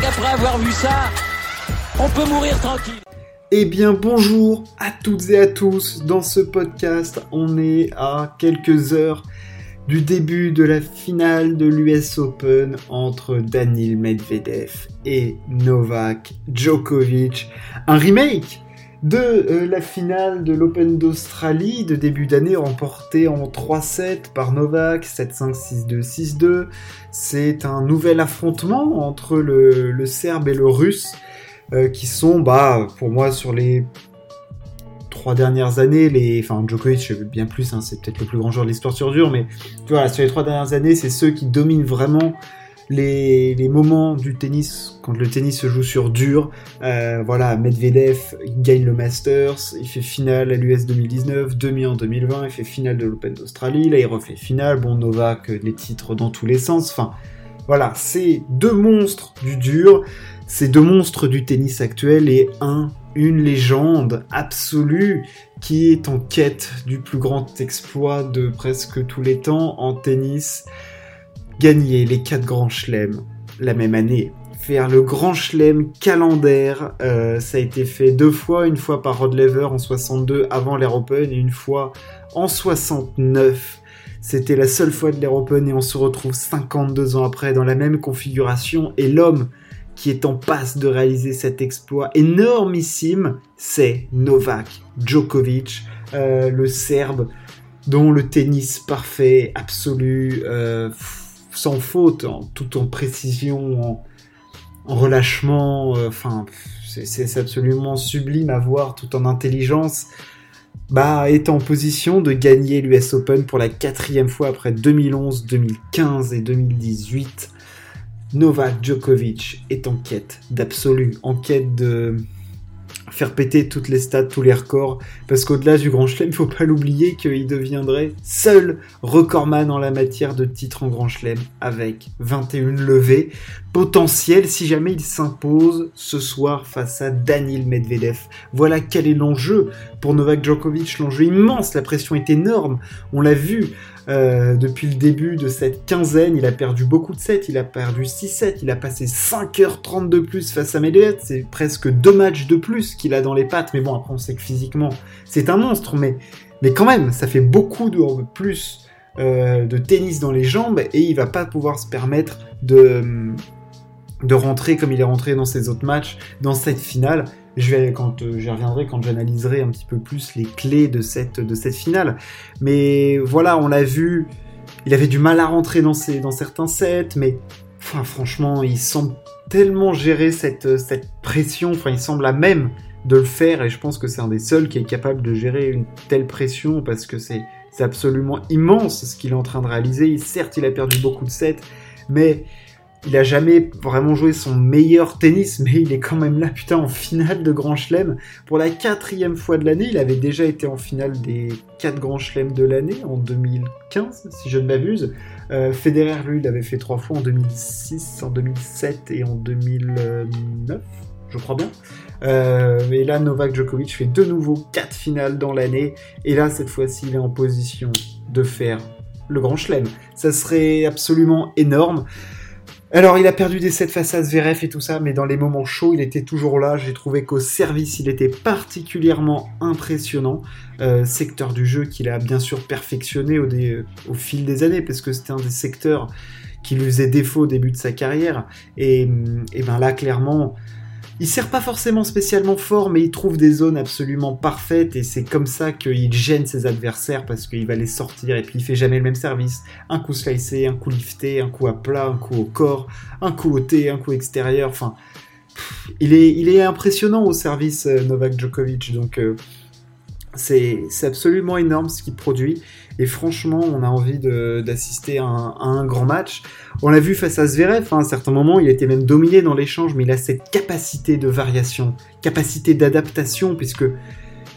qu'après avoir vu ça, on peut mourir tranquille. Eh bien bonjour à toutes et à tous. Dans ce podcast, on est à quelques heures du début de la finale de l'US Open entre Daniil Medvedev et Novak Djokovic. Un remake de euh, la finale de l'Open d'Australie de début d'année remportée en 3-7 par Novak, 7-5, 6-2, 6-2. C'est un nouvel affrontement entre le, Serbe et le Russe. Euh, qui sont, bah, pour moi, sur les trois dernières années, les, enfin, Djokovic, bien plus, hein, c'est peut-être le plus grand joueur de l'histoire sur dur, mais tu vois, sur les trois dernières années, c'est ceux qui dominent vraiment les, moments du tennis, quand le tennis se joue sur dur. Euh, voilà, Medvedev, gagne le Masters, il fait finale à l'US 2019, demi en 2020, il fait finale de l'Open d'Australie, là il refait finale, bon, Novak, les titres dans tous les sens, enfin, voilà, c'est deux monstres du dur. Ces deux monstres du tennis actuel et un, une légende absolue qui est en quête du plus grand exploit de presque tous les temps en tennis, gagner les quatre grands chelems la même année. Faire le grand chelem calendaire, euh, ça a été fait deux fois, une fois par Rod Lever en 62 avant l'Air Open et une fois en 69. C'était la seule fois de l'Air Open et on se retrouve 52 ans après dans la même configuration et l'homme qui est en passe de réaliser cet exploit énormissime, c'est Novak Djokovic, euh, le Serbe, dont le tennis parfait, absolu, euh, sans faute, tout en précision, en, relâchement, euh, enfin, c'est absolument sublime à voir, tout en intelligence, bah, est en position de gagner l'US Open pour la quatrième fois après 2011, 2015 et 2018. Novak Djokovic est en quête d'absolu, en quête de faire péter toutes les stats, tous les records, parce qu'au-delà du Grand Chelem, il faut pas l'oublier qu'il deviendrait seul recordman en la matière de titres en Grand Chelem, avec 21 levées, potentiel si jamais il s'impose ce soir face à Daniil Medvedev. Voilà quel est l'enjeu pour Novak Djokovic, l'enjeu immense, la pression est énorme, on l'a vu, euh, depuis le début de cette quinzaine, il a perdu beaucoup de sets, il a perdu 6-7, il a passé 5h30 de plus face à Medvedev, c'est presque deux matchs de plus qu'il a dans les pattes, mais bon, après on sait que physiquement c'est un monstre, mais, quand même, ça fait beaucoup de plus euh, de tennis dans les jambes, et il va pas pouvoir se permettre de rentrer comme il est rentré dans ses autres matchs, dans cette finale, je vais quand euh, j'y reviendrai quand j'analyserai un petit peu plus les clés de cette de cette finale. Mais voilà, on l'a vu, il avait du mal à rentrer dans ses, dans certains sets, mais enfin, franchement, il semble tellement gérer cette cette pression. Enfin, il semble à même de le faire et je pense que c'est un des seuls qui est capable de gérer une telle pression parce que c'est absolument immense ce qu'il est en train de réaliser. Certes, il a perdu beaucoup de sets, mais il a jamais vraiment joué son meilleur tennis, mais il est quand même là, putain, en finale de Grand Chelem. Pour la quatrième fois de l'année, il avait déjà été en finale des quatre Grands Chelem de l'année, en 2015, si je ne m'abuse. Euh, Federer, lui, il avait fait trois fois en 2006, en 2007 et en 2009, je crois bien. Euh, et là, Novak Djokovic fait de nouveau quatre finales dans l'année. Et là, cette fois-ci, il est en position de faire le Grand Chelem. Ça serait absolument énorme. Alors, il a perdu des sets face à Zverev et tout ça, mais dans les moments chauds, il était toujours là. J'ai trouvé qu'au service, il était particulièrement impressionnant. Euh, secteur du jeu qu'il a bien sûr perfectionné au, fil des années, parce que c'était un des secteurs qui lui faisait défaut au début de sa carrière. Et, et ben là, clairement, il sert pas forcément spécialement fort, mais il trouve des zones absolument parfaites et c'est comme ça qu'il gêne ses adversaires parce qu'il va les sortir et puis il fait jamais le même service. Un coup slicé, un coup lifté, un coup à plat, un coup au corps, un coup au thé, un coup extérieur. Enfin, il est, impressionnant au service euh, Novak Djokovic. Donc euh, c'est absolument énorme ce qu'il produit. Et franchement, on a envie d'assister à, un grand match. On l'a vu face à Zverev, hein, à un certain moment, il était même dominé dans l'échange, mais il a cette capacité de variation, capacité d'adaptation, puisque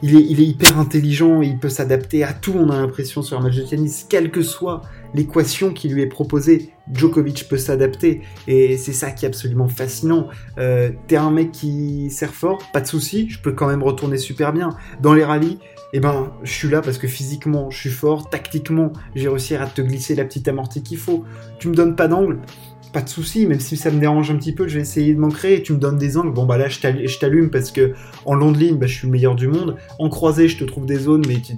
il est, il est, hyper intelligent, il peut s'adapter à tout, on a l'impression sur un match de tennis, quelle que soit l'équation qui lui est proposée, Djokovic peut s'adapter, et c'est ça qui est absolument fascinant. Euh, T'es un mec qui sert fort, pas de souci, je peux quand même retourner super bien. Dans les rallyes, eh ben, je suis là parce que physiquement, je suis fort, tactiquement, j'ai réussi à te glisser la petite amortie qu'il faut. Tu me donnes pas d'angle, pas de souci, même si ça me dérange un petit peu, je vais essayer de m'en. Tu me donnes des angles, bon bah là je t'allume parce que en longue ligne, bah, je suis le meilleur du monde. En croisé, je te trouve des zones, mais tu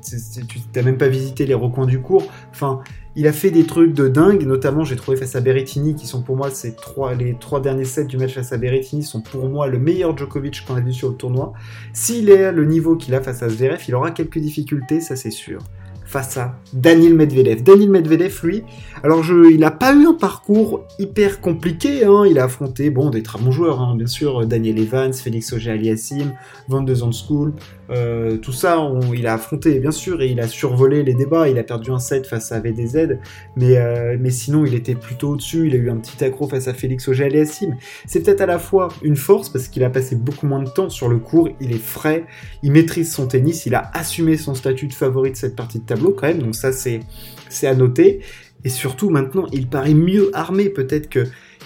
n'as même pas visité les recoins du cours. Enfin, il a fait des trucs de dingue, notamment j'ai trouvé face à Berrettini, qui sont pour moi ces trois, les trois derniers sets du match face à Berrettini sont pour moi le meilleur Djokovic qu'on a vu sur le tournoi. S'il est à le niveau qu'il a face à Zverev, il aura quelques difficultés, ça c'est sûr face à Daniel Medvedev. Daniel Medvedev, lui, alors je, il n'a pas eu un parcours hyper compliqué. Hein. Il a affronté bon des très bons joueurs, hein. bien sûr, Daniel Evans, Félix Auger-Aliassime, Van de School, euh, tout ça, il a affronté, bien sûr, et il a survolé les débats. Il a perdu un set face à VDZ, mais, euh, mais sinon, il était plutôt au-dessus. Il a eu un petit accro face à Félix Auger-Aliassime. C'est peut-être à la fois une force parce qu'il a passé beaucoup moins de temps sur le court. Il est frais, il maîtrise son tennis, il a assumé son statut de favori de cette partie de tableau quand même, donc ça c'est à noter. Et surtout maintenant, il paraît mieux armé peut-être que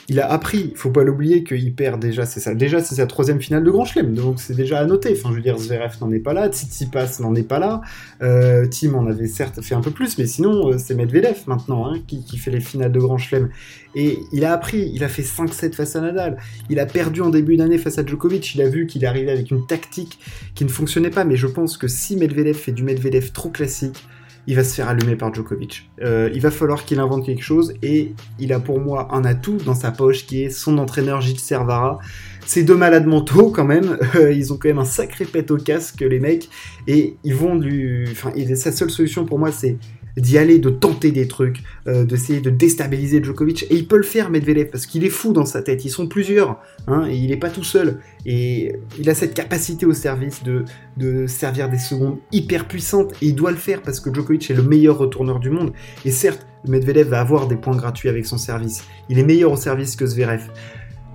il a appris. Il faut pas l'oublier qu'il perd déjà, c'est ça. Déjà, c'est sa troisième finale de Grand Chelem, donc c'est déjà à noter. Enfin, je veux dire, Zverev n'en est pas là, Tsitsipas n'en est pas là, euh, Tim en avait certes fait un peu plus, mais sinon, euh, c'est Medvedev maintenant hein, qui, qui, fait les finales de Grand Chelem. Et il a appris, il a fait 5-7 face à Nadal. Il a perdu en début d'année face à Djokovic. Il a vu qu'il arrivait avec une tactique qui ne fonctionnait pas, mais je pense que si Medvedev fait du Medvedev trop classique, il va se faire allumer par Djokovic. Euh, il va falloir qu'il invente quelque chose et il a pour moi un atout dans sa poche qui est son entraîneur Gilles Servara. Ces deux malades mentaux quand même, euh, ils ont quand même un sacré pet au casque les mecs et ils vont lui... Enfin, sa seule solution pour moi c'est d'y aller, de tenter des trucs, euh, d'essayer de déstabiliser Djokovic. Et il peut le faire, Medvedev, parce qu'il est fou dans sa tête. Ils sont plusieurs, hein, et il n'est pas tout seul. Et il a cette capacité au service de, de servir des secondes hyper puissantes, et il doit le faire parce que Djokovic est le meilleur retourneur du monde. Et certes, Medvedev va avoir des points gratuits avec son service. Il est meilleur au service que Zverev.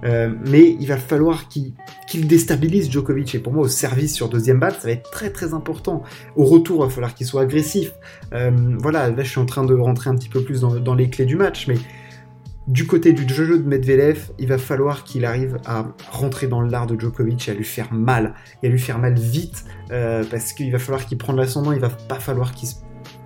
Euh, mais il va falloir qu'il déstabilise Djokovic. Et pour moi, au service sur deuxième balle, ça va être très très important. Au retour, il va falloir qu'il soit agressif. Euh, voilà, là je suis en train de rentrer un petit peu plus dans, les clés du match, mais du côté du jeu de Medvedev, il va falloir qu'il arrive à rentrer dans l'art de Djokovic et à lui faire mal. Et à lui faire mal vite, euh, parce qu'il va falloir qu'il prenne l'ascendant, il va pas falloir qu'il se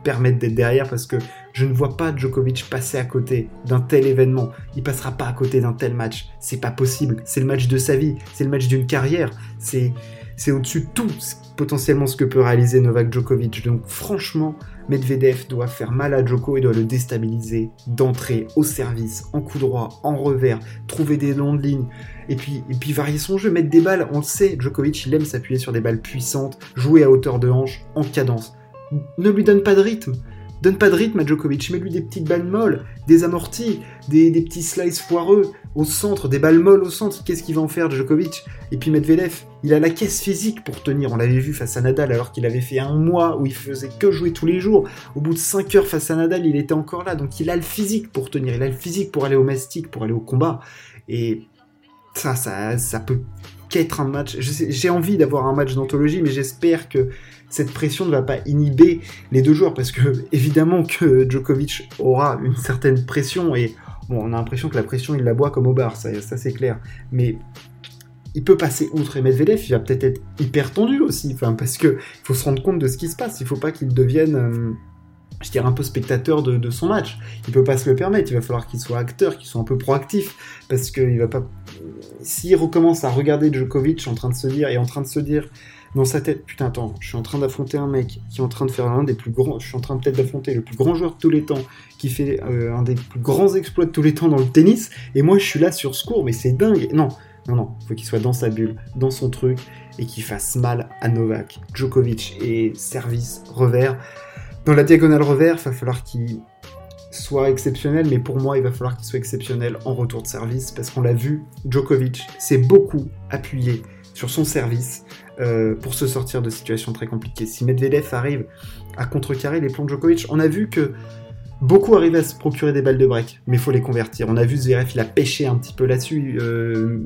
permettre d'être derrière parce que je ne vois pas Djokovic passer à côté d'un tel événement. Il passera pas à côté d'un tel match. C'est pas possible. C'est le match de sa vie. C'est le match d'une carrière. C'est c'est au-dessus de tout potentiellement ce que peut réaliser Novak Djokovic. Donc franchement, Medvedev doit faire mal à Djoko et doit le déstabiliser d'entrée, au service, en coup droit, en revers, trouver des longues lignes, et puis, et puis varier son jeu, mettre des balles, on le sait, Djokovic il aime s'appuyer sur des balles puissantes, jouer à hauteur de hanche, en cadence ne lui donne pas de rythme. Donne pas de rythme à Djokovic, mets-lui des petites balles molles, des amortis, des, petits slices foireux au centre, des balles molles au centre. Qu'est-ce qu'il va en faire Djokovic? Et puis Medvedev, il a la caisse physique pour tenir. On l'avait vu face à Nadal alors qu'il avait fait un mois où il faisait que jouer tous les jours. Au bout de 5 heures face à Nadal, il était encore là. Donc il a le physique pour tenir, il a le physique pour aller au mastic, pour aller au combat. Et ça, ça, ça peut qu'être un match. J'ai envie d'avoir un match d'anthologie, mais j'espère que cette pression ne va pas inhiber les deux joueurs parce que évidemment que Djokovic aura une certaine pression et bon, on a l'impression que la pression il la boit comme au bar, ça, c'est clair. Mais il peut passer outre et Medvedev, il va peut-être être hyper tendu aussi, enfin, parce que il faut se rendre compte de ce qui se passe. Il faut pas qu'il devienne, euh, je dirais, un peu spectateur de, son match. Il peut pas se le permettre. Il va falloir qu'il soit acteur, qu'il soit un peu proactif, parce qu'il va pas. S'il recommence à regarder Djokovic en train de se dire et en train de se dire dans sa tête, putain, attends, je suis en train d'affronter un mec qui est en train de faire un des plus grands, je suis en train peut-être d'affronter le plus grand joueur de tous les temps, qui fait euh, un des plus grands exploits de tous les temps dans le tennis, et moi je suis là sur ce cours, mais c'est dingue. Non, non, non, faut qu'il soit dans sa bulle, dans son truc, et qu'il fasse mal à Novak, Djokovic, et service, revers. Dans la diagonale revers, va falloir qu'il soit exceptionnel, mais pour moi, il va falloir qu'il soit exceptionnel en retour de service, parce qu'on l'a vu, Djokovic s'est beaucoup appuyé sur son service euh, pour se sortir de situations très compliquées. Si Medvedev arrive à contrecarrer les plans de Djokovic, on a vu que beaucoup arrivent à se procurer des balles de break, mais il faut les convertir. On a vu Zverev, il a pêché un petit peu là-dessus. Euh,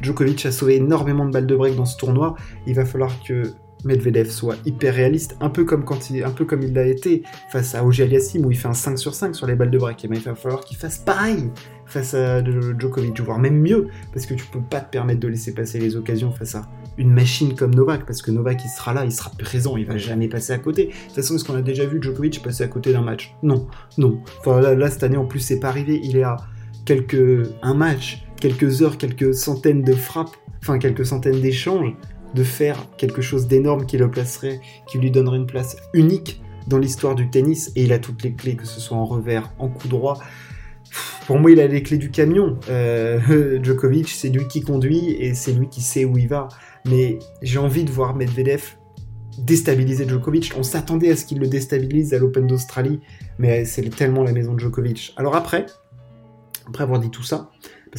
Djokovic a sauvé énormément de balles de break dans ce tournoi. Il va falloir que Medvedev soit hyper réaliste, un peu comme quand il, un peu comme il l'a été face à Ogier Aliassim où il fait un 5 sur 5 sur les balles de break. Et il va falloir qu'il fasse pareil face à Djokovic, voire même mieux, parce que tu peux pas te permettre de laisser passer les occasions face à une machine comme Novak, parce que Novak il sera là, il sera présent, il va jamais passer à côté. De toute façon, est-ce qu'on a déjà vu Djokovic passer à côté d'un match? Non, non. Enfin là, cette année en plus c'est pas arrivé, il est à quelques un match, quelques heures, quelques centaines de frappes, enfin quelques centaines d'échanges, de faire quelque chose d'énorme qui le placerait, qui lui donnerait une place unique dans l'histoire du tennis. Et il a toutes les clés, que ce soit en revers, en coup droit. Pour moi, il a les clés du camion. Euh, Djokovic, c'est lui qui conduit et c'est lui qui sait où il va. Mais j'ai envie de voir Medvedev déstabiliser Djokovic. On s'attendait à ce qu'il le déstabilise à l'Open d'Australie, mais c'est tellement la maison de Djokovic. Alors après, après avoir dit tout ça,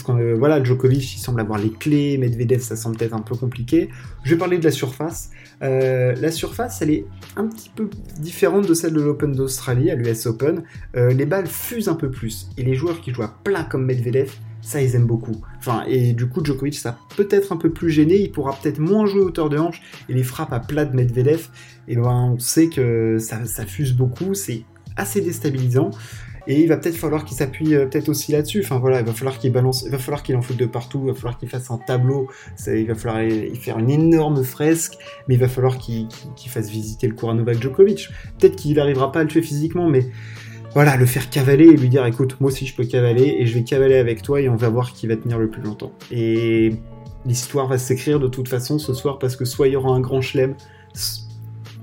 euh, voilà, Djokovic, il semble avoir les clés, Medvedev, ça semble peut-être un peu compliqué. Je vais parler de la surface. Euh, la surface, elle est un petit peu différente de celle de l'Open d'Australie, à l'US Open. Euh, les balles fusent un peu plus, et les joueurs qui jouent à plat comme Medvedev, ça ils aiment beaucoup. Enfin, et du coup, Djokovic, ça peut-être un peu plus gêné, il pourra peut-être moins jouer hauteur de hanche, et les frappes à plat de Medvedev, et ben, on sait que ça, ça fuse beaucoup, c'est assez déstabilisant. Et il va peut-être falloir qu'il s'appuie euh, peut-être aussi là-dessus. Enfin voilà, il va falloir qu'il balance, il va falloir qu'il en foute de partout, il va falloir qu'il fasse un tableau, il va falloir y faire une énorme fresque, mais il va falloir qu'il fasse visiter le cours à Novak Djokovic. Peut-être qu'il n'arrivera pas à le tuer physiquement, mais voilà, le faire cavaler et lui dire écoute, moi aussi je peux cavaler et je vais cavaler avec toi et on va voir qui va tenir le plus longtemps. Et l'histoire va s'écrire de toute façon ce soir parce que soit il y aura un grand chelem,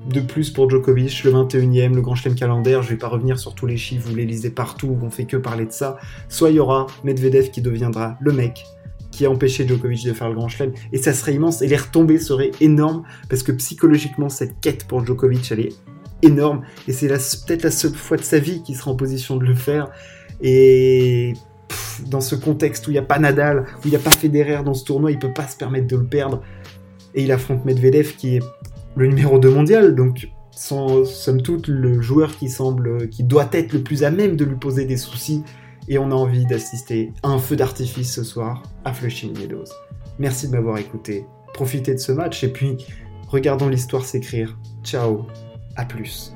de plus pour Djokovic, le 21e, le Grand Chelem calendaire. Je vais pas revenir sur tous les chiffres, vous les lisez partout, on fait que parler de ça. Soit il y aura Medvedev qui deviendra le mec qui a empêché Djokovic de faire le Grand Chelem. Et ça serait immense, et les retombées seraient énormes, parce que psychologiquement, cette quête pour Djokovic, elle est énorme, et c'est peut-être la seule fois de sa vie qu'il sera en position de le faire. Et dans ce contexte où il n'y a pas Nadal, où il n'y a pas Federer dans ce tournoi, il peut pas se permettre de le perdre. Et il affronte Medvedev qui est le numéro 2 mondial, donc sans, somme toute le joueur qui semble, qui doit être le plus à même de lui poser des soucis, et on a envie d'assister à un feu d'artifice ce soir à Flushing Meadows. Merci de m'avoir écouté, profitez de ce match, et puis regardons l'histoire s'écrire. Ciao, à plus.